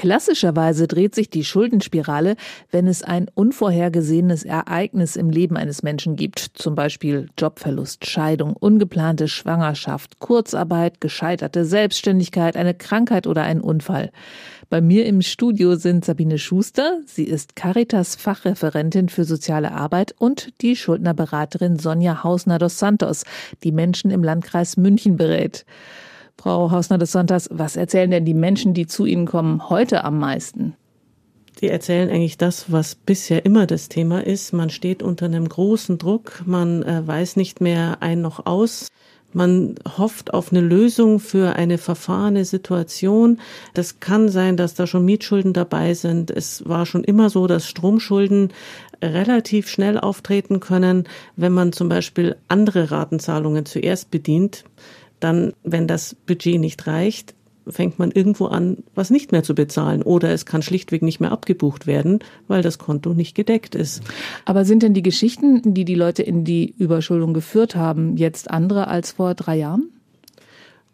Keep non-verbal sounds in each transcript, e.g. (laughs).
Klassischerweise dreht sich die Schuldenspirale, wenn es ein unvorhergesehenes Ereignis im Leben eines Menschen gibt, zum Beispiel Jobverlust, Scheidung, ungeplante Schwangerschaft, Kurzarbeit, gescheiterte Selbstständigkeit, eine Krankheit oder ein Unfall. Bei mir im Studio sind Sabine Schuster, sie ist Caritas Fachreferentin für soziale Arbeit und die Schuldnerberaterin Sonja Hausner dos Santos, die Menschen im Landkreis München berät. Frau Hausner des Sonntags, was erzählen denn die Menschen, die zu Ihnen kommen, heute am meisten? Die erzählen eigentlich das, was bisher immer das Thema ist. Man steht unter einem großen Druck, man äh, weiß nicht mehr ein noch aus. Man hofft auf eine Lösung für eine verfahrene Situation. Das kann sein, dass da schon Mietschulden dabei sind. Es war schon immer so, dass Stromschulden relativ schnell auftreten können, wenn man zum Beispiel andere Ratenzahlungen zuerst bedient dann, wenn das Budget nicht reicht, fängt man irgendwo an, was nicht mehr zu bezahlen. Oder es kann schlichtweg nicht mehr abgebucht werden, weil das Konto nicht gedeckt ist. Aber sind denn die Geschichten, die die Leute in die Überschuldung geführt haben, jetzt andere als vor drei Jahren?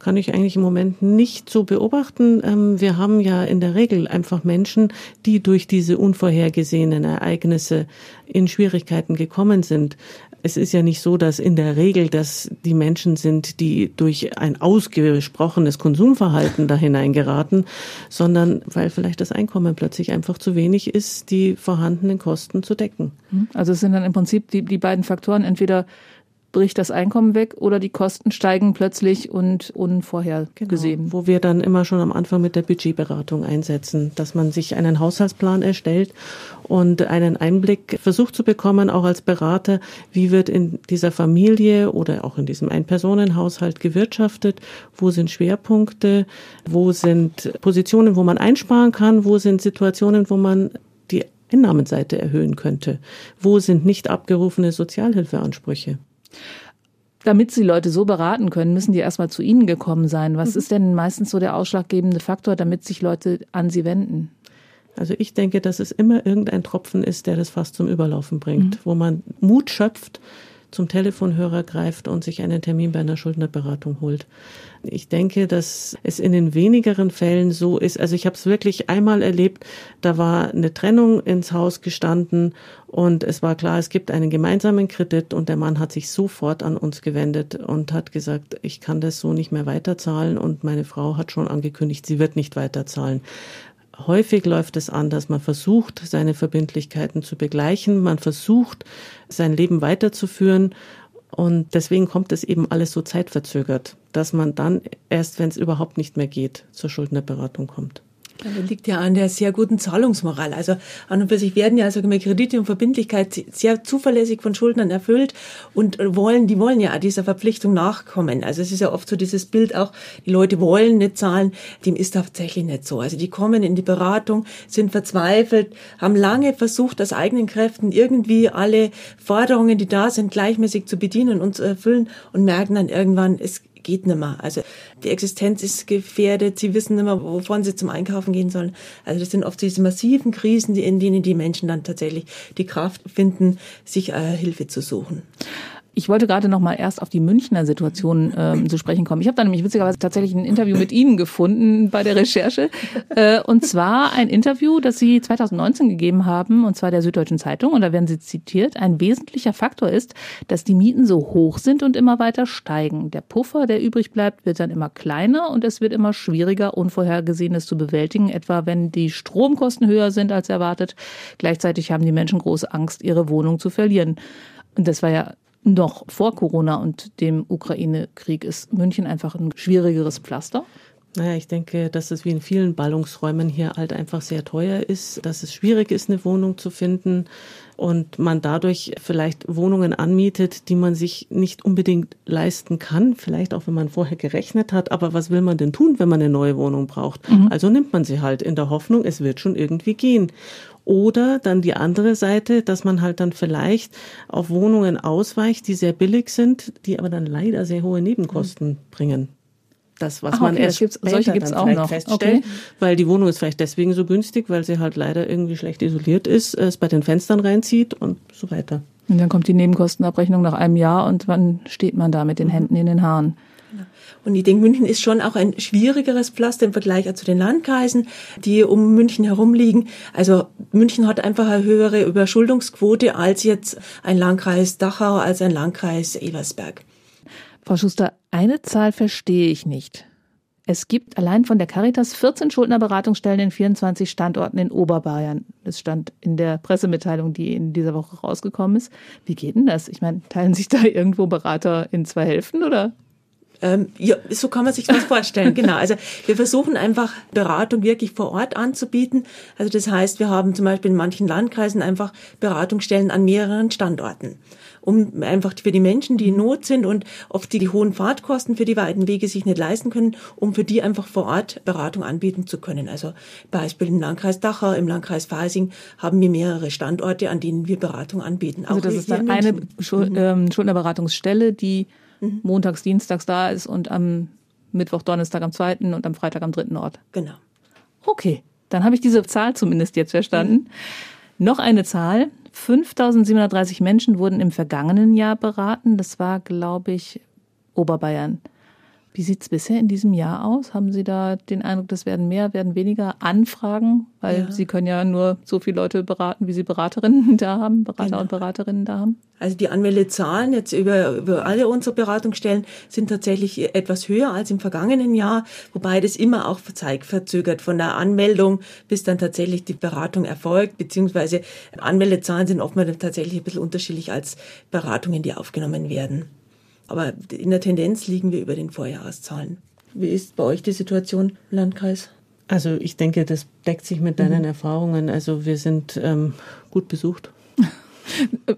kann ich eigentlich im Moment nicht so beobachten. Ähm, wir haben ja in der Regel einfach Menschen, die durch diese unvorhergesehenen Ereignisse in Schwierigkeiten gekommen sind. Es ist ja nicht so, dass in der Regel das die Menschen sind, die durch ein ausgesprochenes Konsumverhalten da hineingeraten, sondern weil vielleicht das Einkommen plötzlich einfach zu wenig ist, die vorhandenen Kosten zu decken. Also es sind dann im Prinzip die, die beiden Faktoren, entweder bricht das Einkommen weg oder die Kosten steigen plötzlich und unvorhergesehen. Genau, wo wir dann immer schon am Anfang mit der Budgetberatung einsetzen, dass man sich einen Haushaltsplan erstellt und einen Einblick versucht zu bekommen, auch als Berater, wie wird in dieser Familie oder auch in diesem Ein-Personen-Haushalt gewirtschaftet, wo sind Schwerpunkte, wo sind Positionen, wo man einsparen kann, wo sind Situationen, wo man die Einnahmenseite erhöhen könnte, wo sind nicht abgerufene Sozialhilfeansprüche. Damit Sie Leute so beraten können, müssen die erstmal zu Ihnen gekommen sein. Was mhm. ist denn meistens so der ausschlaggebende Faktor, damit sich Leute an Sie wenden? Also ich denke, dass es immer irgendein Tropfen ist, der das fast zum Überlaufen bringt, mhm. wo man Mut schöpft, zum Telefonhörer greift und sich einen Termin bei einer Schuldnerberatung holt. Ich denke, dass es in den wenigeren Fällen so ist. Also ich habe es wirklich einmal erlebt, da war eine Trennung ins Haus gestanden und es war klar, es gibt einen gemeinsamen Kredit und der Mann hat sich sofort an uns gewendet und hat gesagt, ich kann das so nicht mehr weiterzahlen und meine Frau hat schon angekündigt, sie wird nicht weiterzahlen. Häufig läuft es anders. Man versucht, seine Verbindlichkeiten zu begleichen. Man versucht, sein Leben weiterzuführen. Und deswegen kommt es eben alles so zeitverzögert, dass man dann erst, wenn es überhaupt nicht mehr geht, zur Schuldnerberatung kommt. Das liegt ja an der sehr guten Zahlungsmoral. Also an und für sich werden ja also Kredite und Verbindlichkeit sehr zuverlässig von Schuldnern erfüllt und wollen, die wollen ja dieser Verpflichtung nachkommen. Also es ist ja oft so dieses Bild auch, die Leute wollen nicht zahlen, dem ist tatsächlich nicht so. Also die kommen in die Beratung, sind verzweifelt, haben lange versucht, aus eigenen Kräften irgendwie alle Forderungen, die da sind, gleichmäßig zu bedienen und zu erfüllen und merken dann irgendwann, es geht nicht mehr. Also die Existenz ist gefährdet, sie wissen nicht mehr, wovon sie zum Einkaufen gehen sollen. Also das sind oft diese massiven Krisen, in denen die Menschen dann tatsächlich die Kraft finden, sich äh, Hilfe zu suchen. Ich wollte gerade noch mal erst auf die Münchner Situation ähm, zu sprechen kommen. Ich habe da nämlich witzigerweise tatsächlich ein Interview mit Ihnen gefunden bei der Recherche. Äh, und zwar ein Interview, das Sie 2019 gegeben haben, und zwar der Süddeutschen Zeitung. Und da werden Sie zitiert. Ein wesentlicher Faktor ist, dass die Mieten so hoch sind und immer weiter steigen. Der Puffer, der übrig bleibt, wird dann immer kleiner und es wird immer schwieriger, Unvorhergesehenes zu bewältigen, etwa wenn die Stromkosten höher sind als erwartet. Gleichzeitig haben die Menschen große Angst, ihre Wohnung zu verlieren. Und das war ja noch vor Corona und dem Ukraine-Krieg ist München einfach ein schwierigeres Pflaster? Naja, ich denke, dass es wie in vielen Ballungsräumen hier halt einfach sehr teuer ist, dass es schwierig ist, eine Wohnung zu finden und man dadurch vielleicht Wohnungen anmietet, die man sich nicht unbedingt leisten kann, vielleicht auch wenn man vorher gerechnet hat, aber was will man denn tun, wenn man eine neue Wohnung braucht? Mhm. Also nimmt man sie halt in der Hoffnung, es wird schon irgendwie gehen. Oder dann die andere Seite, dass man halt dann vielleicht auf Wohnungen ausweicht, die sehr billig sind, die aber dann leider sehr hohe Nebenkosten mhm. bringen. Das, was Ach, man erst gibt's, solche gibt's auch noch. feststellt, okay. weil die Wohnung ist vielleicht deswegen so günstig, weil sie halt leider irgendwie schlecht isoliert ist, es bei den Fenstern reinzieht und so weiter. Und dann kommt die Nebenkostenabrechnung nach einem Jahr und wann steht man da mit den Händen in den Haaren? Und ich denke, München ist schon auch ein schwierigeres Pflaster im Vergleich zu den Landkreisen, die um München herum liegen. Also München hat einfach eine höhere Überschuldungsquote als jetzt ein Landkreis Dachau, als ein Landkreis Eversberg. Frau Schuster, eine Zahl verstehe ich nicht. Es gibt allein von der Caritas 14 Schuldnerberatungsstellen in 24 Standorten in Oberbayern. Das stand in der Pressemitteilung, die in dieser Woche rausgekommen ist. Wie geht denn das? Ich meine, teilen sich da irgendwo Berater in zwei Hälften oder? Ähm, ja, so kann man sich das vorstellen, (laughs) genau. Also wir versuchen einfach Beratung wirklich vor Ort anzubieten. Also das heißt, wir haben zum Beispiel in manchen Landkreisen einfach Beratungsstellen an mehreren Standorten um einfach für die Menschen, die in Not sind und oft die hohen Fahrtkosten für die weiten Wege sich nicht leisten können, um für die einfach vor Ort Beratung anbieten zu können. Also Beispiel im Landkreis Dachau, im Landkreis Freising haben wir mehrere Standorte, an denen wir Beratung anbieten. Also das ist dann eine mhm. ähm, Schuldnerberatungsstelle, die mhm. montags, dienstags da ist und am Mittwoch, Donnerstag am zweiten und am Freitag am dritten Ort. Genau. Okay, dann habe ich diese Zahl zumindest jetzt verstanden. Mhm. Noch eine Zahl, 5730 Menschen wurden im vergangenen Jahr beraten. Das war, glaube ich, Oberbayern. Wie sieht es bisher in diesem Jahr aus? Haben Sie da den Eindruck, das werden mehr, werden weniger Anfragen? Weil ja. Sie können ja nur so viele Leute beraten, wie Sie Beraterinnen (laughs) da haben, Berater genau. und Beraterinnen da haben. Also die Anmeldezahlen jetzt über, über alle unsere Beratungsstellen sind tatsächlich etwas höher als im vergangenen Jahr, wobei das immer auch zeitverzögert von der Anmeldung bis dann tatsächlich die Beratung erfolgt, beziehungsweise Anmeldezahlen sind oftmals tatsächlich ein bisschen unterschiedlich als Beratungen, die aufgenommen werden. Aber in der Tendenz liegen wir über den Vorjahreszahlen. Wie ist bei euch die Situation im Landkreis? Also ich denke, das deckt sich mit deinen mhm. Erfahrungen. Also wir sind ähm, gut besucht. (laughs)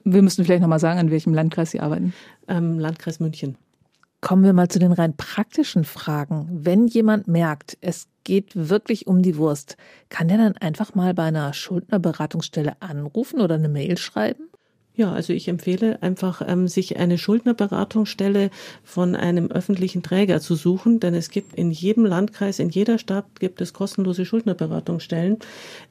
Wir müssen vielleicht nochmal sagen, an welchem Landkreis Sie arbeiten. Ähm, Landkreis München. Kommen wir mal zu den rein praktischen Fragen. Wenn jemand merkt, es geht wirklich um die Wurst, kann der dann einfach mal bei einer Schuldnerberatungsstelle anrufen oder eine Mail schreiben? Ja, also ich empfehle einfach, ähm, sich eine Schuldnerberatungsstelle von einem öffentlichen Träger zu suchen, denn es gibt in jedem Landkreis, in jeder Stadt gibt es kostenlose Schuldnerberatungsstellen.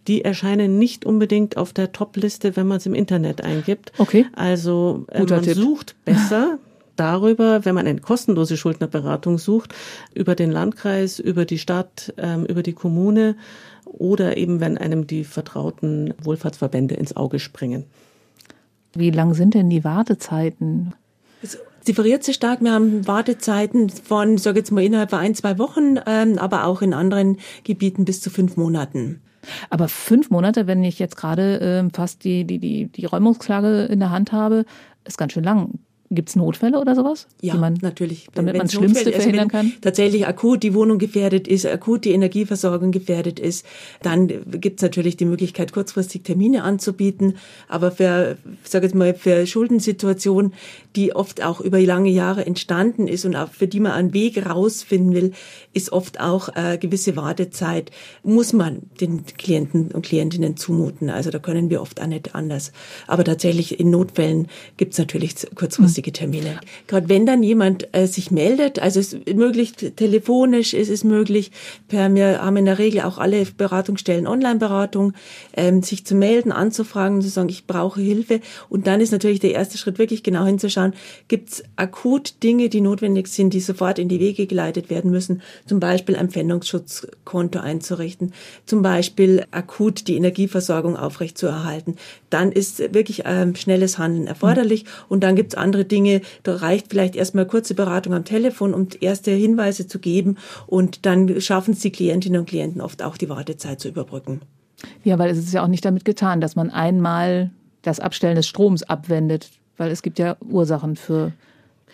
Die erscheinen nicht unbedingt auf der Top-Liste, wenn man es im Internet eingibt. Okay. Also äh, man Tipp. sucht besser (laughs) darüber, wenn man eine kostenlose Schuldnerberatung sucht, über den Landkreis, über die Stadt, ähm, über die Kommune oder eben wenn einem die vertrauten Wohlfahrtsverbände ins Auge springen. Wie lang sind denn die Wartezeiten? Es differiert sich stark. Wir haben Wartezeiten von, sage jetzt mal, innerhalb von ein, zwei Wochen, ähm, aber auch in anderen Gebieten bis zu fünf Monaten. Aber fünf Monate, wenn ich jetzt gerade ähm, fast die, die, die, die Räumungsklage in der Hand habe, ist ganz schön lang. Gibt es Notfälle oder sowas? Ja, man, natürlich. Damit man das Schlimmste Notfälle, verhindern kann? Tatsächlich akut die Wohnung gefährdet ist, akut die Energieversorgung gefährdet ist, dann gibt es natürlich die Möglichkeit, kurzfristig Termine anzubieten. Aber für, sag jetzt mal, für Schuldensituationen, die oft auch über lange Jahre entstanden ist und auch für die man einen Weg rausfinden will, ist oft auch äh, gewisse Wartezeit, muss man den Klienten und Klientinnen zumuten. Also da können wir oft auch nicht anders. Aber tatsächlich in Notfällen gibt es natürlich kurzfristig kurzfristige Termine. Gerade wenn dann jemand äh, sich meldet, also es ist möglich telefonisch, es ist möglich, per, wir haben in der Regel auch alle Beratungsstellen Online-Beratung, ähm, sich zu melden, anzufragen, zu sagen, ich brauche Hilfe. Und dann ist natürlich der erste Schritt wirklich genau hinzuschauen, gibt es akut Dinge, die notwendig sind, die sofort in die Wege geleitet werden müssen, zum Beispiel ein Pfändungsschutzkonto einzurichten, zum Beispiel akut die Energieversorgung aufrechtzuerhalten. Dann ist wirklich ähm, schnelles Handeln erforderlich mhm. und dann gibt es andere Dinge, da reicht vielleicht erstmal kurze Beratung am Telefon, um erste Hinweise zu geben und dann schaffen es die Klientinnen und Klienten oft auch die Wartezeit zu überbrücken. Ja, weil es ist ja auch nicht damit getan, dass man einmal das Abstellen des Stroms abwendet, weil es gibt ja Ursachen für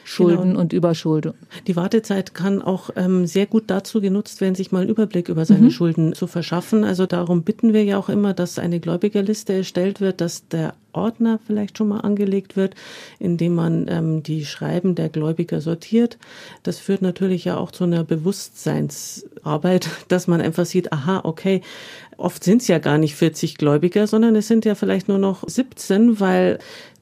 Schulden genau. und Überschuldung. Die Wartezeit kann auch ähm, sehr gut dazu genutzt werden, sich mal einen Überblick über seine mhm. Schulden zu verschaffen. Also darum bitten wir ja auch immer, dass eine Gläubigerliste erstellt wird, dass der Ordner vielleicht schon mal angelegt wird, indem man ähm, die Schreiben der Gläubiger sortiert. Das führt natürlich ja auch zu einer Bewusstseinsarbeit, (laughs) dass man einfach sieht, aha, okay, oft sind es ja gar nicht 40 Gläubiger, sondern es sind ja vielleicht nur noch 17, weil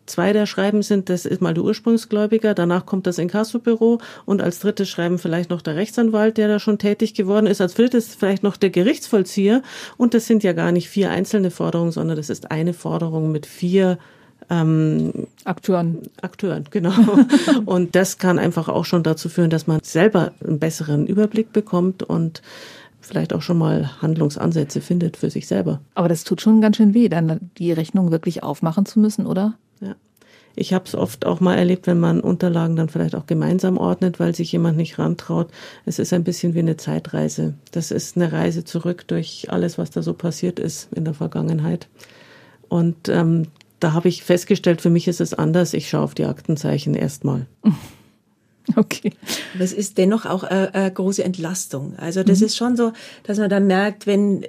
Zwei der Schreiben sind, das ist mal der Ursprungsgläubiger, danach kommt das Inkassobüro und als drittes Schreiben vielleicht noch der Rechtsanwalt, der da schon tätig geworden ist, als viertes vielleicht noch der Gerichtsvollzieher und das sind ja gar nicht vier einzelne Forderungen, sondern das ist eine Forderung mit vier ähm, Akteuren. Akteuren, genau. (laughs) und das kann einfach auch schon dazu führen, dass man selber einen besseren Überblick bekommt und vielleicht auch schon mal Handlungsansätze findet für sich selber. Aber das tut schon ganz schön weh, dann die Rechnung wirklich aufmachen zu müssen, oder? Ja. Ich habe es oft auch mal erlebt, wenn man Unterlagen dann vielleicht auch gemeinsam ordnet, weil sich jemand nicht rantraut. Es ist ein bisschen wie eine Zeitreise. Das ist eine Reise zurück durch alles, was da so passiert ist in der Vergangenheit. Und ähm, da habe ich festgestellt, für mich ist es anders. Ich schaue auf die Aktenzeichen erstmal. (laughs) (laughs) Okay. Es ist dennoch auch eine, eine große Entlastung. Also das mhm. ist schon so, dass man dann merkt, wenn,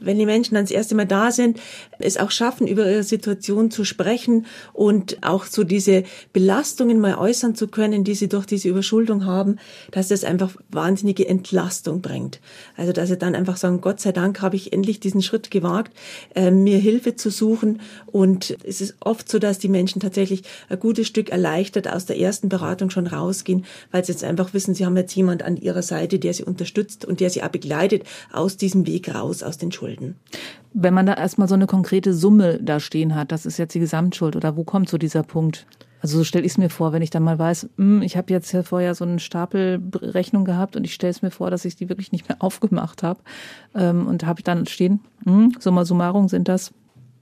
wenn die Menschen dann das erste Mal da sind, es auch schaffen, über ihre Situation zu sprechen und auch so diese Belastungen mal äußern zu können, die sie durch diese Überschuldung haben, dass das einfach wahnsinnige Entlastung bringt. Also dass sie dann einfach sagen, Gott sei Dank habe ich endlich diesen Schritt gewagt, äh, mir Hilfe zu suchen. Und es ist oft so, dass die Menschen tatsächlich ein gutes Stück erleichtert aus der ersten Beratung schon rausgehen gehen, weil sie jetzt einfach wissen, sie haben jetzt jemand an ihrer Seite, der sie unterstützt und der sie auch begleitet aus diesem Weg raus, aus den Schulden. Wenn man da erstmal so eine konkrete Summe da stehen hat, das ist jetzt die Gesamtschuld oder wo kommt so dieser Punkt? Also so stelle ich es mir vor, wenn ich dann mal weiß, hm, ich habe jetzt vorher so einen Stapel Rechnung gehabt und ich stelle es mir vor, dass ich die wirklich nicht mehr (laughs) aufgemacht habe. Ähm, und habe ich dann stehen, hm, summa summarum sind das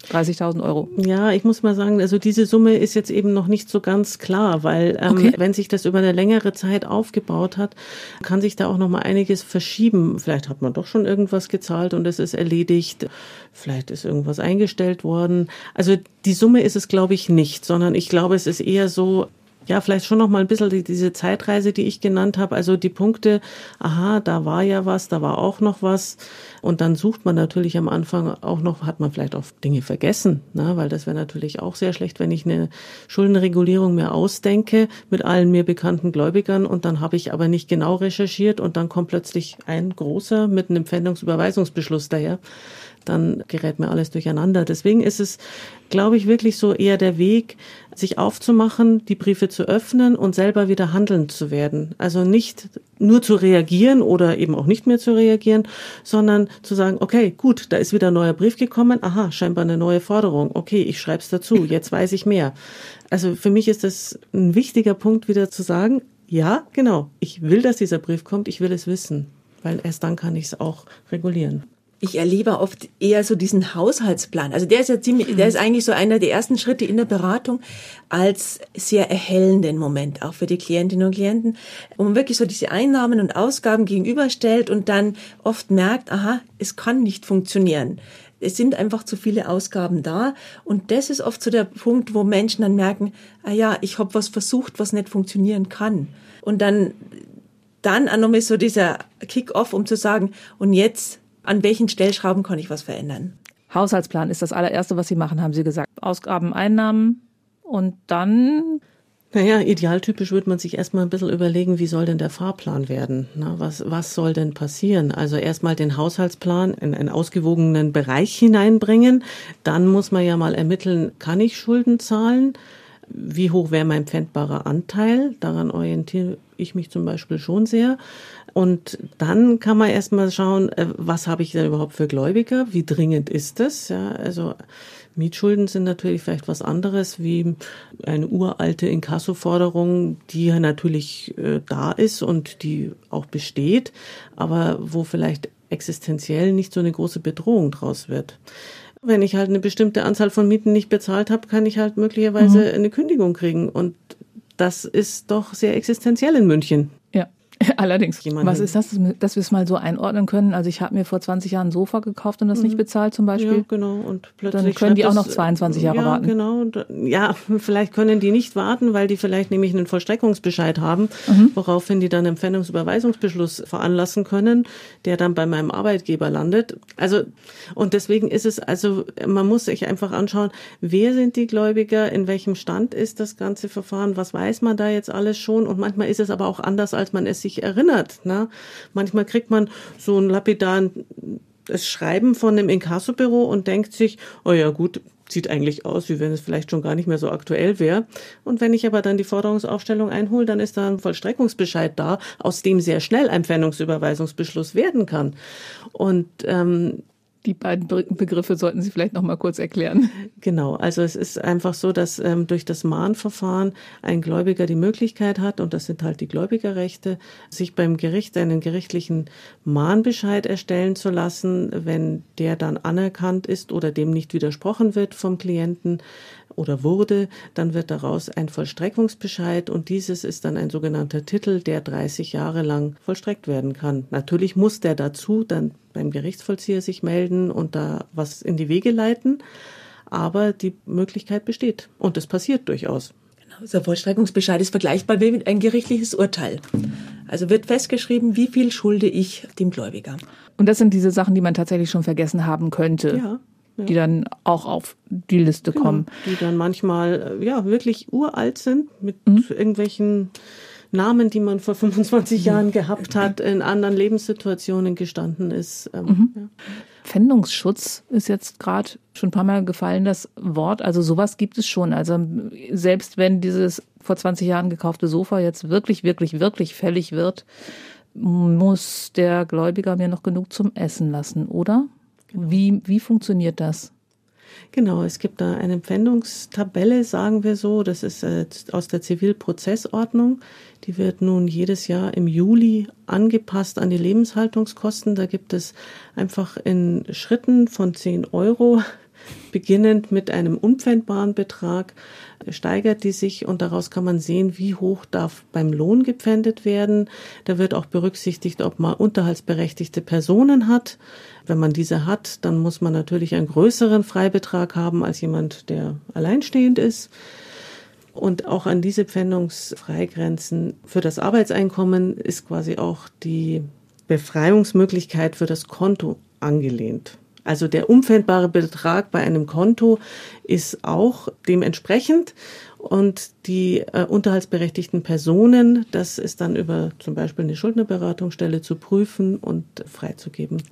30.000 Euro. Ja, ich muss mal sagen, also diese Summe ist jetzt eben noch nicht so ganz klar, weil ähm, okay. wenn sich das über eine längere Zeit aufgebaut hat, kann sich da auch noch mal einiges verschieben. Vielleicht hat man doch schon irgendwas gezahlt und es ist erledigt. Vielleicht ist irgendwas eingestellt worden. Also die Summe ist es, glaube ich, nicht, sondern ich glaube, es ist eher so, ja, vielleicht schon noch mal ein bisschen die, diese Zeitreise, die ich genannt habe. Also die Punkte, aha, da war ja was, da war auch noch was. Und dann sucht man natürlich am Anfang auch noch, hat man vielleicht auch Dinge vergessen, ne? weil das wäre natürlich auch sehr schlecht, wenn ich eine Schuldenregulierung mir ausdenke mit allen mir bekannten Gläubigern und dann habe ich aber nicht genau recherchiert und dann kommt plötzlich ein großer mit einem Pfändungsüberweisungsbeschluss daher dann gerät mir alles durcheinander. Deswegen ist es, glaube ich, wirklich so eher der Weg, sich aufzumachen, die Briefe zu öffnen und selber wieder handelnd zu werden. Also nicht nur zu reagieren oder eben auch nicht mehr zu reagieren, sondern zu sagen, okay, gut, da ist wieder ein neuer Brief gekommen, aha, scheinbar eine neue Forderung, okay, ich schreibe es dazu, jetzt weiß ich mehr. Also für mich ist das ein wichtiger Punkt, wieder zu sagen, ja, genau, ich will, dass dieser Brief kommt, ich will es wissen, weil erst dann kann ich es auch regulieren ich erlebe oft eher so diesen Haushaltsplan. Also der ist ja ziemlich, der ist eigentlich so einer der ersten Schritte in der Beratung als sehr erhellenden Moment, auch für die Klientinnen und Klienten, wo man wirklich so diese Einnahmen und Ausgaben gegenüberstellt und dann oft merkt, aha, es kann nicht funktionieren. Es sind einfach zu viele Ausgaben da. Und das ist oft so der Punkt, wo Menschen dann merken, ah ja, ich habe was versucht, was nicht funktionieren kann. Und dann, dann auch nochmal so dieser Kick-off, um zu sagen, und jetzt an welchen Stellschrauben kann ich was verändern? Haushaltsplan ist das allererste, was Sie machen, haben Sie gesagt. Ausgaben, Einnahmen und dann naja, idealtypisch würde man sich erstmal ein bisschen überlegen, wie soll denn der Fahrplan werden? Na, was, was soll denn passieren? Also erstmal den Haushaltsplan in einen ausgewogenen Bereich hineinbringen. Dann muss man ja mal ermitteln, kann ich Schulden zahlen? Wie hoch wäre mein pfändbarer Anteil? Daran orientiere ich mich zum Beispiel schon sehr. Und dann kann man erstmal schauen, äh, was habe ich denn überhaupt für Gläubiger? Wie dringend ist das? Ja, also Mietschulden sind natürlich vielleicht was anderes wie eine uralte Inkassoforderung, die ja natürlich äh, da ist und die auch besteht, aber wo vielleicht existenziell nicht so eine große Bedrohung draus wird. Wenn ich halt eine bestimmte Anzahl von Mieten nicht bezahlt habe, kann ich halt möglicherweise mhm. eine Kündigung kriegen und das ist doch sehr existenziell in München. (laughs) Allerdings. Jemanden. Was ist das, dass wir es mal so einordnen können? Also ich habe mir vor 20 Jahren ein Sofa gekauft und das mhm. nicht bezahlt zum Beispiel. Ja, genau. Und plötzlich Dann können die auch noch 22 Jahre ja, warten. Genau. Ja, (laughs) vielleicht können die nicht warten, weil die vielleicht nämlich einen Vollstreckungsbescheid haben, mhm. woraufhin die dann einen Pfändungsüberweisungsbeschluss veranlassen können, der dann bei meinem Arbeitgeber landet. Also und deswegen ist es also, man muss sich einfach anschauen, wer sind die Gläubiger, in welchem Stand ist das ganze Verfahren, was weiß man da jetzt alles schon und manchmal ist es aber auch anders, als man es sich sich erinnert. Ne? Manchmal kriegt man so ein lapidaren das Schreiben von einem Inkassobüro und denkt sich, oh ja gut, sieht eigentlich aus, wie wenn es vielleicht schon gar nicht mehr so aktuell wäre. Und wenn ich aber dann die Forderungsaufstellung einhole, dann ist da ein Vollstreckungsbescheid da, aus dem sehr schnell ein Pfändungsüberweisungsbeschluss werden kann. Und ähm, Die beiden Begriffe sollten Sie vielleicht noch mal kurz erklären. Genau, also es ist einfach so, dass ähm, durch das Mahnverfahren ein Gläubiger die Möglichkeit hat, und das sind halt die Gläubigerrechte, sich beim Gericht einen gerichtlichen Mahnbescheid erstellen zu lassen, wenn der dann anerkannt ist oder dem nicht widersprochen wird vom Klienten oder wurde, dann wird daraus ein Vollstreckungsbescheid und dieses ist dann ein sogenannter Titel, der 30 Jahre lang vollstreckt werden kann. Natürlich muss der dazu dann beim Gerichtsvollzieher sich melden und da was in die Wege leiten. Aber die Möglichkeit besteht. Und es passiert durchaus. Genau, der Vollstreckungsbescheid ist vergleichbar mit ein gerichtliches Urteil. Also wird festgeschrieben, wie viel schulde ich dem Gläubiger. Und das sind diese Sachen, die man tatsächlich schon vergessen haben könnte. Ja. Ja. Die dann auch auf die Liste genau, kommen. Die dann manchmal äh, ja wirklich uralt sind mit mhm. irgendwelchen Namen, die man vor 25 Jahren gehabt hat, in anderen Lebenssituationen gestanden ist. Ähm, mhm. ja. Pfändungsschutz ist jetzt gerade schon ein paar Mal gefallen, das Wort. Also sowas gibt es schon. Also selbst wenn dieses vor 20 Jahren gekaufte Sofa jetzt wirklich, wirklich, wirklich fällig wird, muss der Gläubiger mir noch genug zum Essen lassen, oder? Genau. Wie, wie funktioniert das? Genau, es gibt da eine Pfändungstabelle, sagen wir so. Das ist äh, aus der Zivilprozessordnung. Die wird nun jedes Jahr im Juli angepasst an die Lebenshaltungskosten. Da gibt es einfach in Schritten von 10 Euro beginnend mit einem unpfändbaren Betrag steigert die sich und daraus kann man sehen, wie hoch darf beim Lohn gepfändet werden. Da wird auch berücksichtigt, ob man unterhaltsberechtigte Personen hat. Wenn man diese hat, dann muss man natürlich einen größeren Freibetrag haben als jemand, der alleinstehend ist. Und auch an diese Pfändungsfreigrenzen für das Arbeitseinkommen ist quasi auch die Befreiungsmöglichkeit für das Konto angelehnt. Also der umfändbare Betrag bei einem Konto ist auch dementsprechend und die äh, unterhaltsberechtigten Personen, das ist dann über zum Beispiel eine Schuldnerberatungsstelle zu prüfen und freizugeben.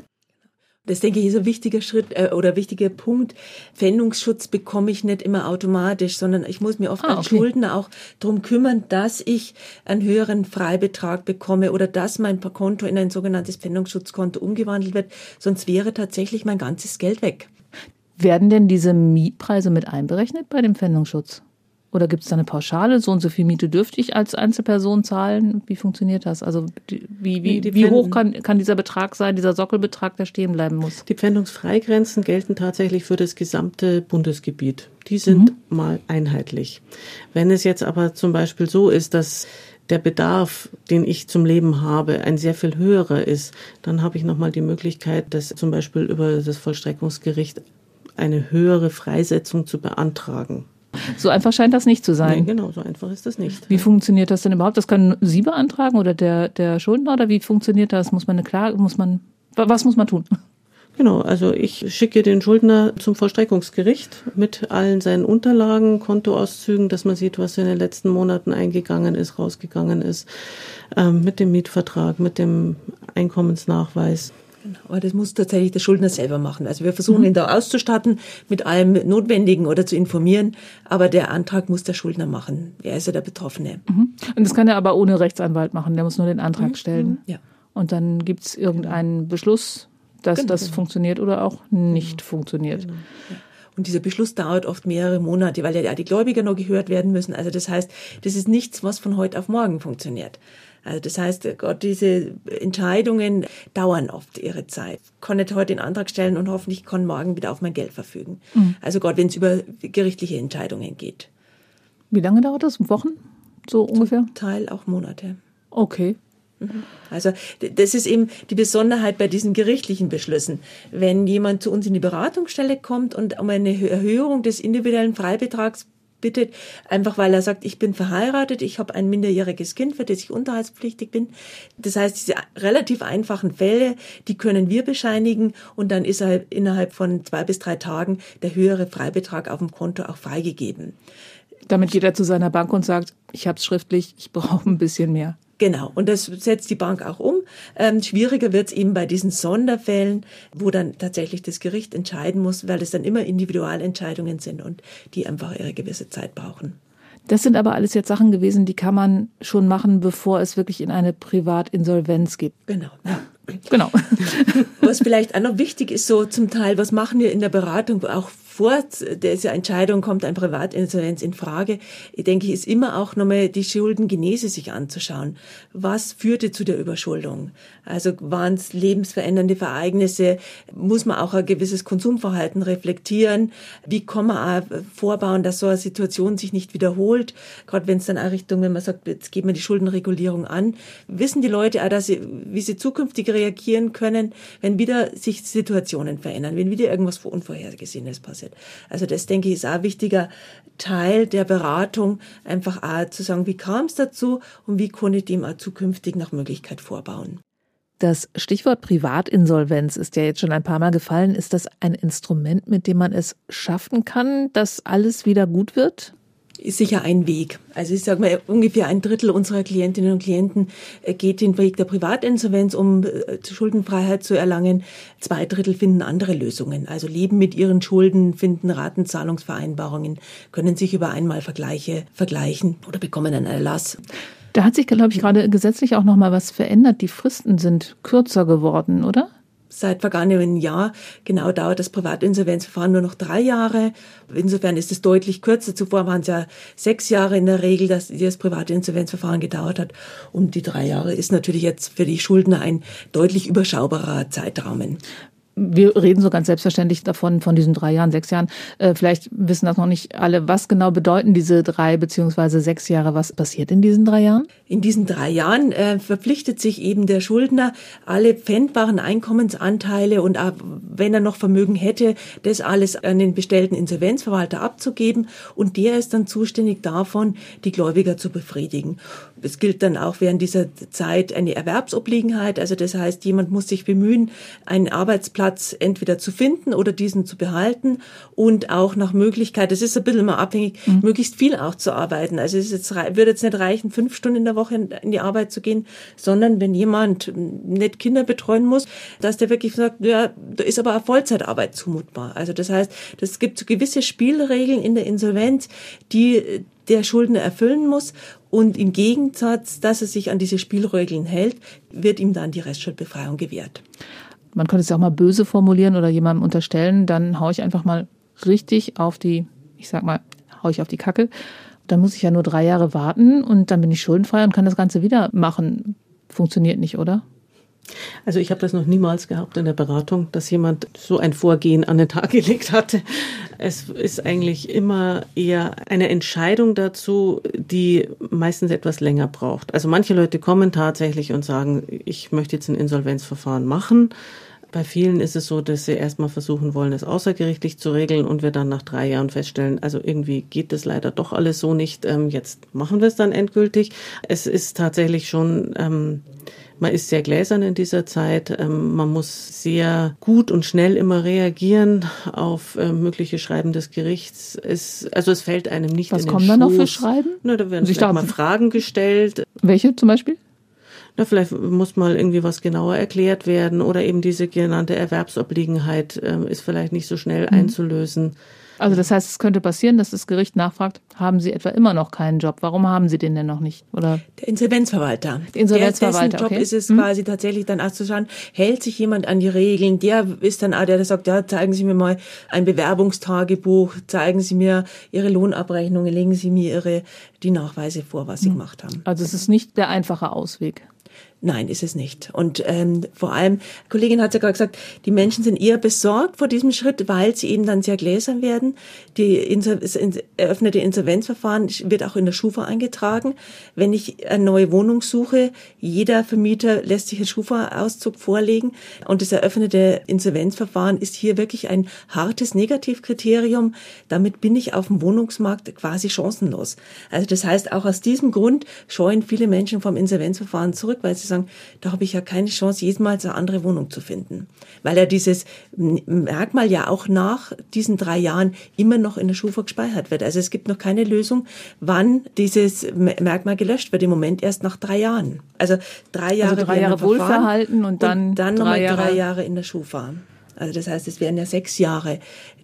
Das denke ich ist ein wichtiger Schritt äh, oder wichtiger Punkt. Pfändungsschutz bekomme ich nicht immer automatisch, sondern ich muss mir oft ah, als Schuldner auch darum kümmern, dass ich einen höheren Freibetrag bekomme oder dass mein Konto in ein sogenanntes Pfändungsschutzkonto umgewandelt wird. Sonst wäre tatsächlich mein ganzes Geld weg. Werden denn diese Mietpreise mit einberechnet bei dem Pfändungsschutz? Oder gibt es da eine Pauschale? So und so viel Miete dürfte ich als Einzelperson zahlen? Wie funktioniert das? Also wie, wie, wie hoch kann, kann dieser Betrag sein, dieser Sockelbetrag, der stehen bleiben muss? Die Pfändungsfreigrenzen gelten tatsächlich für das gesamte Bundesgebiet. Die sind mhm. mal einheitlich. Wenn es jetzt aber zum Beispiel so ist, dass der Bedarf, den ich zum Leben habe, ein sehr viel höherer ist, dann habe ich nochmal die Möglichkeit, das zum Beispiel über das Vollstreckungsgericht eine höhere Freisetzung zu beantragen. So einfach scheint das nicht zu sein. Nee, genau, so einfach ist das nicht. Wie funktioniert das denn überhaupt? Das können Sie beantragen oder der, der Schuldner oder wie funktioniert das? Muss man eine Klage, muss man, was muss man tun? Genau, also ich schicke den Schuldner zum Vollstreckungsgericht mit allen seinen Unterlagen, Kontoauszügen, dass man sieht, was in den letzten Monaten eingegangen ist, rausgegangen ist, ähm, mit dem Mietvertrag, mit dem Einkommensnachweis. Genau. Aber das muss tatsächlich der Schuldner selber machen. Also wir versuchen mhm. ihn da auszustatten, mit allem Notwendigen oder zu informieren. Aber der Antrag muss der Schuldner machen. Er ist ja der Betroffene. Mhm. Und das kann er aber ohne Rechtsanwalt machen. Der muss nur den Antrag mhm. stellen. Mhm. Ja. Und dann gibt es irgendeinen Beschluss, dass genau, das genau. funktioniert oder auch nicht genau. funktioniert. Genau. Ja. Und dieser Beschluss dauert oft mehrere Monate, weil ja die Gläubiger noch gehört werden müssen. Also das heißt, das ist nichts, was von heute auf morgen funktioniert. Also das heißt, Gott, diese Entscheidungen dauern oft ihre Zeit. Ich kann nicht heute den Antrag stellen und hoffentlich kann morgen wieder auf mein Geld verfügen. Mhm. Also Gott, wenn es über gerichtliche Entscheidungen geht. Wie lange dauert das? Wochen? So ungefähr? Zum Teil auch Monate. Okay. Mhm. Also das ist eben die Besonderheit bei diesen gerichtlichen Beschlüssen. Wenn jemand zu uns in die Beratungsstelle kommt und um eine Erhöhung des individuellen Freibetrags bittet, einfach weil er sagt, ich bin verheiratet, ich habe ein minderjähriges Kind, für das ich unterhaltspflichtig bin. Das heißt, diese relativ einfachen Fälle, die können wir bescheinigen und dann ist er innerhalb von zwei bis drei Tagen der höhere Freibetrag auf dem Konto auch freigegeben. Damit geht er zu seiner Bank und sagt, ich habe es schriftlich, ich brauche ein bisschen mehr. Genau, und das setzt die Bank auch um. Ähm, schwieriger wird es eben bei diesen Sonderfällen, wo dann tatsächlich das Gericht entscheiden muss, weil es dann immer Individualentscheidungen sind und die einfach ihre gewisse Zeit brauchen. Das sind aber alles jetzt Sachen gewesen, die kann man schon machen, bevor es wirklich in eine Privatinsolvenz geht. Genau. Ja. Genau. (laughs) Was vielleicht auch noch wichtig ist, so zum Teil, was machen wir in der Beratung auch vor dieser Entscheidung kommt ein Privatinsolvenz in Frage, ich denke, ist immer auch nochmal die Schuldengenese sich anzuschauen. Was führte zu der Überschuldung? Also waren es lebensverändernde Ereignisse? Muss man auch ein gewisses Konsumverhalten reflektieren? Wie kann man auch vorbauen, dass so eine Situation sich nicht wiederholt? Gerade wenn es dann auch Richtung, wenn man sagt, jetzt geben wir die Schuldenregulierung an, wissen die Leute auch, dass sie, wie sie zukünftig reagieren können, wenn wieder sich Situationen verändern, wenn wieder irgendwas Unvorhergesehenes passiert wird. Also das, denke ich, ist auch ein wichtiger Teil der Beratung, einfach auch zu sagen, wie kam es dazu und wie kann ich dem auch zukünftig nach Möglichkeit vorbauen. Das Stichwort Privatinsolvenz ist ja jetzt schon ein paar Mal gefallen. Ist das ein Instrument, mit dem man es schaffen kann, dass alles wieder gut wird? Ist sicher ein Weg. Also ich sage mal, ungefähr ein Drittel unserer Klientinnen und Klienten äh, geht den Weg der Privatinsolvenz, um äh, Schuldenfreiheit zu erlangen. Zwei Drittel finden andere Lösungen, also leben mit ihren Schulden, finden Ratenzahlungsvereinbarungen, können sich über Einmalvergleiche vergleichen oder bekommen einen Erlass. Da hat sich, glaube ich, gerade gesetzlich auch noch mal was verändert. Die Fristen sind kürzer geworden, oder? Seit vergangenem Jahr genau dauert das Privatinsolvenzverfahren nur noch drei Jahre. Insofern ist es deutlich kürzer. Zuvor waren es ja sechs Jahre in der Regel, dass das Privatinsolvenzverfahren gedauert hat. Und die drei Jahre ist natürlich jetzt für die Schuldner ein deutlich überschaubarer Zeitrahmen wir reden so ganz selbstverständlich davon, von diesen drei Jahren, sechs Jahren. Äh, vielleicht wissen das noch nicht alle. Was genau bedeuten diese drei beziehungsweise sechs Jahre? Was passiert in diesen drei Jahren? In diesen drei Jahren äh, verpflichtet sich eben der Schuldner, alle pfändbaren Einkommensanteile und auch, wenn er noch Vermögen hätte, das alles an den bestellten Insolvenzverwalter abzugeben. Und der ist dann zuständig davon, die Gläubiger zu befriedigen. Es gilt dann auch während dieser Zeit eine Erwerbsobliegenheit. Also das heißt, jemand muss sich bemühen, einen Arbeitsplatz entweder zu finden oder diesen zu behalten und auch nach Möglichkeit, das ist ein bisschen immer abhängig, mhm. möglichst viel auch zu arbeiten. Also es jetzt, würde jetzt nicht reichen, fünf Stunden in der Woche in die Arbeit zu gehen, sondern wenn jemand nicht Kinder betreuen muss, dass der wirklich sagt, ja, da ist aber eine Vollzeitarbeit zumutbar. Also das heißt, es gibt so gewisse Spielregeln in der Insolvenz, die der Schuldner erfüllen muss. Und im Gegensatz, dass er sich an diese Spielregeln hält, wird ihm dann die Restschuldbefreiung gewährt. Man könnte es ja auch mal böse formulieren oder jemandem unterstellen, dann haue ich einfach mal richtig auf die, ich sag mal, haue ich auf die Kacke. Dann muss ich ja nur drei Jahre warten und dann bin ich schuldenfrei und kann das Ganze wieder machen. Funktioniert nicht, oder? Also ich habe das noch niemals gehabt in der Beratung, dass jemand so ein Vorgehen an den Tag (laughs) gelegt hatte. Es ist eigentlich immer eher eine Entscheidung dazu, die meistens etwas länger braucht. Also manche Leute kommen tatsächlich und sagen, ich möchte jetzt ein Insolvenzverfahren machen. Bei vielen ist es so, dass sie erstmal versuchen wollen, es außergerichtlich zu regeln und wir dann nach drei Jahren feststellen, also irgendwie geht das leider doch alles so nicht. Ähm, jetzt machen wir es dann endgültig. Es ist tatsächlich schon ähm, man ist sehr gläsern in dieser Zeit. Ähm, man muss sehr gut und schnell immer reagieren auf äh, mögliche Schreiben des Gerichts. Es, also es fällt einem nicht Was in den kommen Schoß. da noch für Schreiben? Na, da werden sich mal Fragen gestellt. Welche zum Beispiel? Na, vielleicht muss mal irgendwie was genauer erklärt werden oder eben diese genannte Erwerbsobliegenheit äh, ist vielleicht nicht so schnell mhm. einzulösen. Also das heißt, es könnte passieren, dass das Gericht nachfragt, haben Sie etwa immer noch keinen Job? Warum haben Sie den denn noch nicht? Oder der Insolvenzverwalter. Der Insolvenzverwalter. Dessen Job ist es hm. quasi tatsächlich dann auch zu schauen, hält sich jemand an die Regeln? Der ist dann auch der, der sagt, ja, zeigen Sie mir mal ein Bewerbungstagebuch, zeigen Sie mir Ihre Lohnabrechnungen, legen Sie mir Ihre die Nachweise vor, was Sie hm. gemacht haben. Also es ist nicht der einfache Ausweg. Nein, ist es nicht. Und ähm, vor allem, Kollegin hat ja gerade gesagt, die Menschen sind eher besorgt vor diesem Schritt, weil sie eben dann sehr gläsern werden. Die Inser eröffnete Insolvenzverfahren wird auch in der Schufa eingetragen. Wenn ich eine neue Wohnung suche, jeder Vermieter lässt sich einen Schufa-Auszug vorlegen. Und das eröffnete Insolvenzverfahren ist hier wirklich ein hartes Negativkriterium. Damit bin ich auf dem Wohnungsmarkt quasi chancenlos. Also das heißt, auch aus diesem Grund scheuen viele Menschen vom Insolvenzverfahren zurück, weil sie sagen, da habe ich ja keine Chance, jemals eine andere Wohnung zu finden. Weil ja dieses Merkmal ja auch nach diesen drei Jahren immer noch in der Schufa gespeichert wird. Also es gibt noch keine Lösung, wann dieses Merkmal gelöscht wird. Im Moment erst nach drei Jahren. Also drei Jahre, also drei Jahre Wohlverhalten und dann, und dann nochmal drei Jahre in der Schufa. Also das heißt, es wären ja sechs Jahre,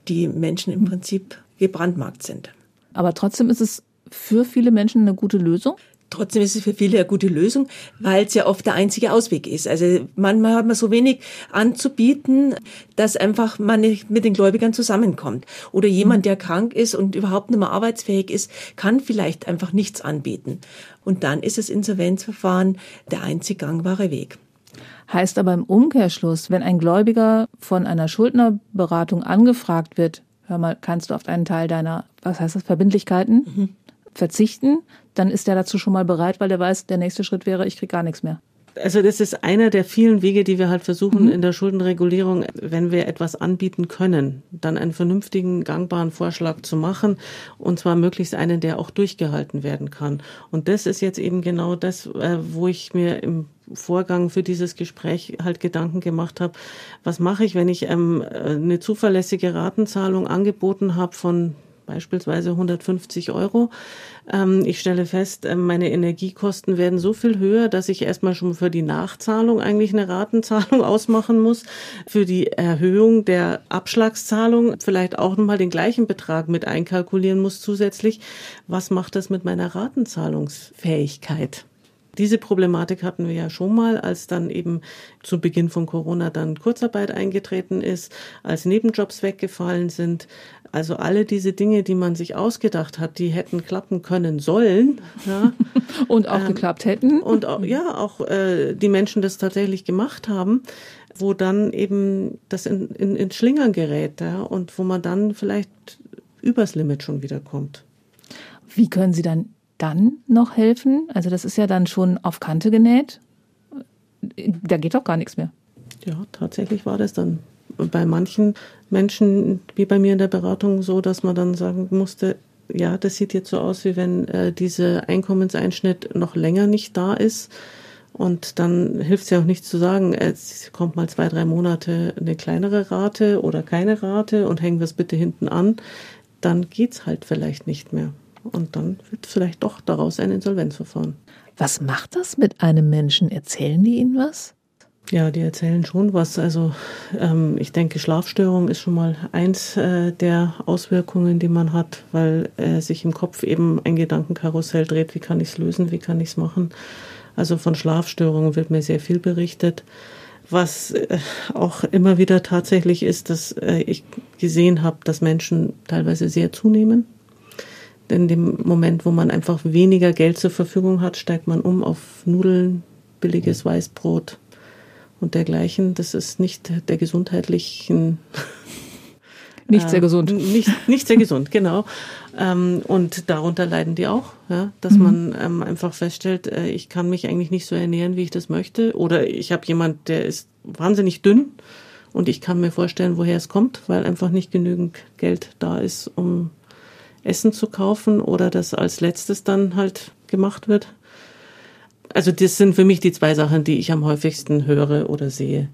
die Menschen im Prinzip gebrandmarkt sind. Aber trotzdem ist es für viele Menschen eine gute Lösung? Trotzdem ist es für viele eine gute Lösung, weil es ja oft der einzige Ausweg ist. Also manchmal hat man so wenig anzubieten, dass einfach man nicht mit den Gläubigern zusammenkommt. Oder jemand, der krank ist und überhaupt nicht mehr arbeitsfähig ist, kann vielleicht einfach nichts anbieten. Und dann ist das Insolvenzverfahren der einzig gangbare Weg. Heißt aber im Umkehrschluss, wenn ein Gläubiger von einer Schuldnerberatung angefragt wird, hör mal, kannst du auf einen Teil deiner, was heißt das, Verbindlichkeiten mhm. Verzichten, dann ist er dazu schon mal bereit, weil er weiß, der nächste Schritt wäre, ich krieg gar nichts mehr. Also das ist einer der vielen Wege, die wir halt versuchen mhm. in der Schuldenregulierung, wenn wir etwas anbieten können, dann einen vernünftigen, gangbaren Vorschlag zu machen und zwar möglichst einen, der auch durchgehalten werden kann. Und das ist jetzt eben genau das, äh, wo ich mir im Vorgang für dieses Gespräch halt Gedanken gemacht habe. Was mache ich, wenn ich ähm, eine zuverlässige Ratenzahlung angeboten habe von beispielsweise 150 Euro. Ähm, ich stelle fest, ähm, meine Energiekosten werden so viel höher, dass ich erstmal schon für die Nachzahlung eigentlich eine Ratenzahlung (laughs) ausmachen muss. Für die Erhöhung der Abschlagszahlung vielleicht auch nochmal den gleichen Betrag mit einkalkulieren muss zusätzlich. Was macht das mit meiner Ratenzahlungsfähigkeit? Diese Problematik hatten wir ja schon mal, als dann eben zu Beginn von Corona dann Kurzarbeit eingetreten ist, als Nebenjobs weggefallen sind. Also alle diese Dinge, die man sich ausgedacht hat, die hätten klappen können sollen. Ja, (laughs) und auch ähm, geklappt hätten. Und auch, ja, auch äh, die Menschen das tatsächlich gemacht haben, wo dann eben das in, in, in Schlingern gerät ja, und wo man dann vielleicht übers Limit schon wieder kommt. Wie können Sie dann dann noch helfen? Also das ist ja dann schon auf Kante genäht. Da geht doch gar nichts mehr. Ja, tatsächlich war das dann bei manchen Menschen, wie bei mir in der Beratung, so, dass man dann sagen musste, ja, das sieht jetzt so aus, wie wenn äh, dieser Einkommenseinschnitt noch länger nicht da ist. Und dann hilft es ja auch nicht zu sagen, es kommt mal zwei, drei Monate eine kleinere Rate oder keine Rate und hängen wir es bitte hinten an. Dann geht's halt vielleicht nicht mehr. Und dann wird vielleicht doch daraus ein Insolvenzverfahren. Was macht das mit einem Menschen? Erzählen die Ihnen was? Ja, die erzählen schon was. Also ähm, ich denke, Schlafstörung ist schon mal eins äh, der Auswirkungen, die man hat, weil äh, sich im Kopf eben ein Gedankenkarussell dreht. Wie kann ich es lösen? Wie kann ich es machen? Also von Schlafstörungen wird mir sehr viel berichtet. Was äh, auch immer wieder tatsächlich ist, dass äh, ich gesehen habe, dass Menschen teilweise sehr zunehmen in dem Moment, wo man einfach weniger Geld zur Verfügung hat, steigt man um auf Nudeln, billiges Weißbrot und dergleichen. Das ist nicht der gesundheitlichen (laughs) nicht sehr gesund. Äh, nicht, nicht sehr gesund, genau. Ähm, und darunter leiden die auch, ja, dass mhm. man ähm, einfach feststellt, äh, ich kann mich eigentlich nicht so ernähren, wie ich das möchte. Oder ich habe jemand, der ist wahnsinnig dünn und ich kann mir vorstellen, woher es kommt, weil einfach nicht genügend Geld da ist, um Essen zu kaufen oder das als letztes dann halt gemacht wird. Also das sind für mich die zwei Sachen, die ich am häufigsten höre oder sehe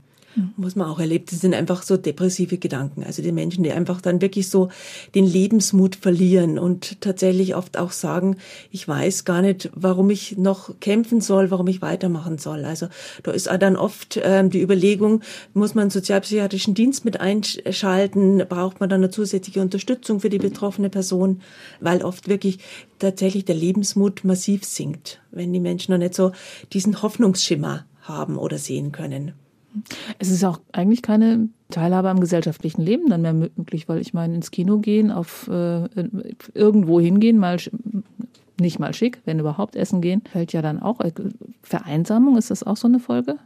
was man auch erlebt, das sind einfach so depressive Gedanken. Also die Menschen, die einfach dann wirklich so den Lebensmut verlieren und tatsächlich oft auch sagen, ich weiß gar nicht, warum ich noch kämpfen soll, warum ich weitermachen soll. Also da ist dann oft ähm, die Überlegung, muss man einen sozialpsychiatrischen Dienst mit einschalten, braucht man dann eine zusätzliche Unterstützung für die betroffene Person, weil oft wirklich tatsächlich der Lebensmut massiv sinkt, wenn die Menschen noch nicht so diesen Hoffnungsschimmer haben oder sehen können. Es ist auch eigentlich keine Teilhabe am gesellschaftlichen Leben dann mehr möglich, weil ich meine, ins Kino gehen, auf äh, irgendwo hingehen, mal nicht mal schick, wenn überhaupt essen gehen, fällt ja dann auch. Äh, Vereinsamung, ist das auch so eine Folge?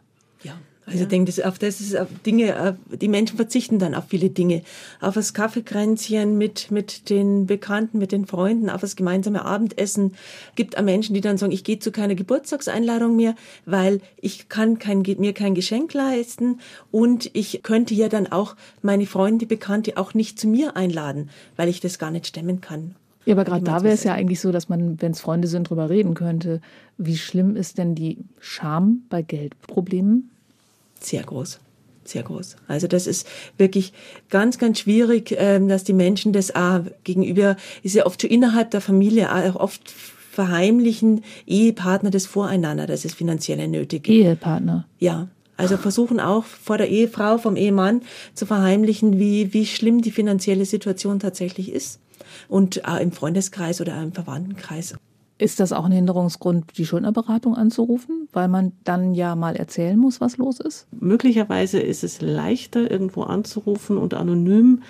Also ja. ich denke, das, auf das ist auf Dinge, die Menschen verzichten dann auf viele Dinge. Auf das Kaffeekränzchen mit, mit den Bekannten, mit den Freunden, auf das gemeinsame Abendessen. Gibt auch Menschen, die dann sagen, ich gehe zu keiner Geburtstagseinladung mehr, weil ich kann kein, mir kein Geschenk leisten und ich könnte ja dann auch meine Freunde, Bekannte auch nicht zu mir einladen, weil ich das gar nicht stemmen kann. Ja, aber gerade da wäre es ja eigentlich so, dass man, wenn es Freunde sind, drüber reden könnte. Wie schlimm ist denn die Scham bei Geldproblemen? Sehr groß. Sehr groß. Also das ist wirklich ganz, ganz schwierig, ähm, dass die Menschen das auch gegenüber, ist ja oft schon innerhalb der Familie auch oft verheimlichen Ehepartner das voreinander, dass es finanzielle Nöte gibt. Ehepartner? Ja. Also versuchen auch vor der Ehefrau, vom Ehemann zu verheimlichen, wie, wie schlimm die finanzielle Situation tatsächlich ist. und auch im Freundeskreis oder im Verwandtenkreis. Ist das auch ein Hinderungsgrund, die Schuldnerberatung anzurufen, weil man dann ja mal erzählen muss, was los ist? Möglicherweise ist es leichter, irgendwo anzurufen und anonym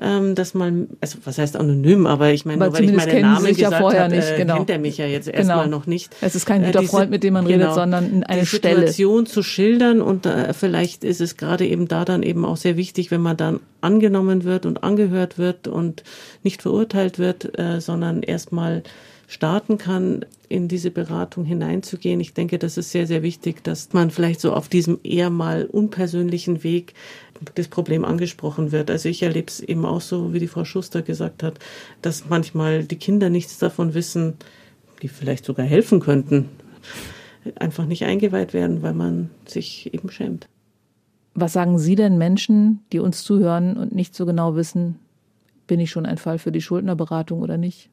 ähm, dass man, also was heißt anonym, aber ich meine, aber nur weil ich meinen Namen gesagt ja vorher habe, nicht, äh, genau. kennt er mich ja jetzt erstmal genau. noch nicht. Es ist kein guter äh, Freund, mit dem man genau, redet, sondern eine die Stelle. Situation zu schildern und äh, vielleicht ist es gerade eben da dann eben auch sehr wichtig, wenn man dann angenommen wird und angehört wird und nicht verurteilt wird, äh, sondern erstmal starten kann, in diese Beratung hineinzugehen. Ich denke, das ist sehr, sehr wichtig, dass man vielleicht so auf diesem eher mal unpersönlichen Weg das Problem angesprochen wird. Also ich erlebe es eben auch so, wie die Frau Schuster gesagt hat, dass manchmal die Kinder nichts davon wissen, die vielleicht sogar helfen könnten, einfach nicht eingeweiht werden, weil man sich eben schämt. Was sagen Sie denn Menschen, die uns zuhören und nicht so genau wissen, bin ich schon ein Fall für die Schuldnerberatung oder nicht?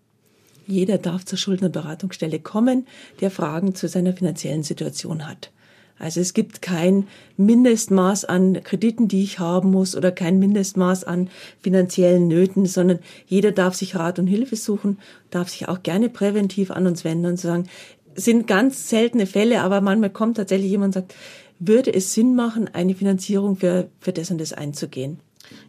Jeder darf zur Schuldnerberatungsstelle kommen, der Fragen zu seiner finanziellen Situation hat. Also es gibt kein Mindestmaß an Krediten, die ich haben muss oder kein Mindestmaß an finanziellen Nöten, sondern jeder darf sich Rat und Hilfe suchen, darf sich auch gerne präventiv an uns wenden und sagen, sind ganz seltene Fälle, aber manchmal kommt tatsächlich jemand und sagt, würde es Sinn machen, eine Finanzierung für, für das und das einzugehen?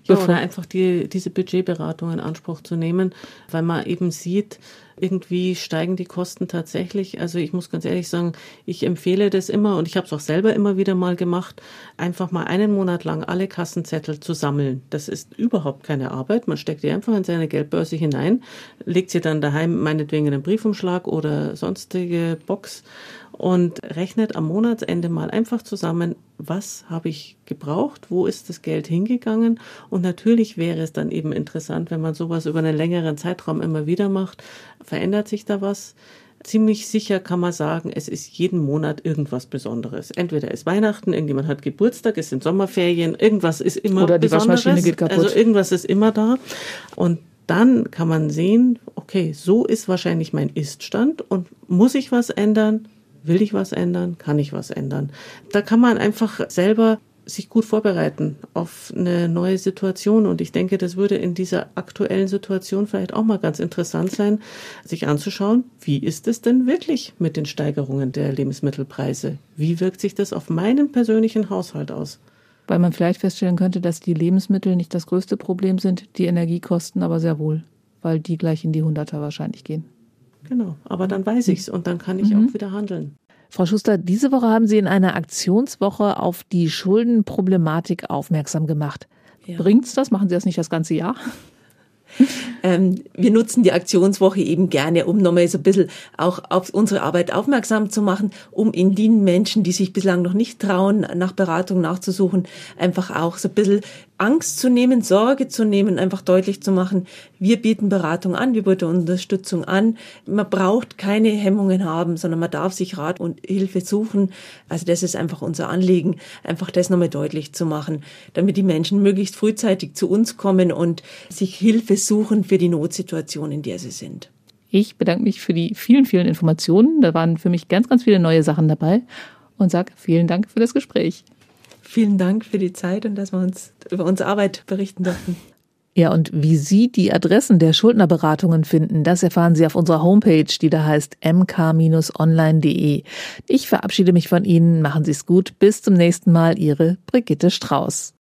Ja, oder einfach die, diese Budgetberatung in Anspruch zu nehmen, weil man eben sieht, irgendwie steigen die Kosten tatsächlich. Also ich muss ganz ehrlich sagen, ich empfehle das immer und ich habe es auch selber immer wieder mal gemacht, einfach mal einen Monat lang alle Kassenzettel zu sammeln. Das ist überhaupt keine Arbeit. Man steckt die einfach in seine Geldbörse hinein, legt sie dann daheim meinetwegen in einen Briefumschlag oder sonstige Box und rechnet am Monatsende mal einfach zusammen, was habe ich gebraucht, wo ist das Geld hingegangen und natürlich wäre es dann eben interessant, wenn man sowas über einen längeren Zeitraum immer wieder macht, verändert sich da was. Ziemlich sicher kann man sagen, es ist jeden Monat irgendwas Besonderes. Entweder ist Weihnachten, irgendjemand hat Geburtstag, es sind Sommerferien, irgendwas ist immer Oder die Besonderes. Waschmaschine geht kaputt. Also irgendwas ist immer da und dann kann man sehen, okay, so ist wahrscheinlich mein Iststand und muss ich was ändern? Will ich was ändern? Kann ich was ändern? Da kann man einfach selber sich gut vorbereiten auf eine neue Situation. Und ich denke, das würde in dieser aktuellen Situation vielleicht auch mal ganz interessant sein, sich anzuschauen, wie ist es denn wirklich mit den Steigerungen der Lebensmittelpreise? Wie wirkt sich das auf meinen persönlichen Haushalt aus? Weil man vielleicht feststellen könnte, dass die Lebensmittel nicht das größte Problem sind, die Energiekosten aber sehr wohl, weil die gleich in die Hunderter wahrscheinlich gehen. Genau, aber dann weiß ich's und dann kann ich mhm. auch wieder handeln. Frau Schuster, diese Woche haben Sie in einer Aktionswoche auf die Schuldenproblematik aufmerksam gemacht. Ja. Bringt's das? Machen Sie das nicht das ganze Jahr? (laughs) Ähm, wir nutzen die Aktionswoche eben gerne, um nochmal so ein bisschen auch auf unsere Arbeit aufmerksam zu machen, um in den Menschen, die sich bislang noch nicht trauen, nach Beratung nachzusuchen, einfach auch so ein bisschen Angst zu nehmen, Sorge zu nehmen, einfach deutlich zu machen, wir bieten Beratung an, wir bieten Unterstützung an. Man braucht keine Hemmungen haben, sondern man darf sich Rat und Hilfe suchen. Also das ist einfach unser Anliegen, einfach das nochmal deutlich zu machen, damit die Menschen möglichst frühzeitig zu uns kommen und sich Hilfe suchen für die Notsituation, in der sie sind. Ich bedanke mich für die vielen, vielen Informationen. Da waren für mich ganz, ganz viele neue Sachen dabei und sage vielen Dank für das Gespräch. Vielen Dank für die Zeit und dass wir uns über unsere Arbeit berichten durften. Ja, und wie Sie die Adressen der Schuldnerberatungen finden, das erfahren Sie auf unserer Homepage, die da heißt mk-online.de. Ich verabschiede mich von Ihnen, machen Sie es gut, bis zum nächsten Mal, Ihre Brigitte Strauß.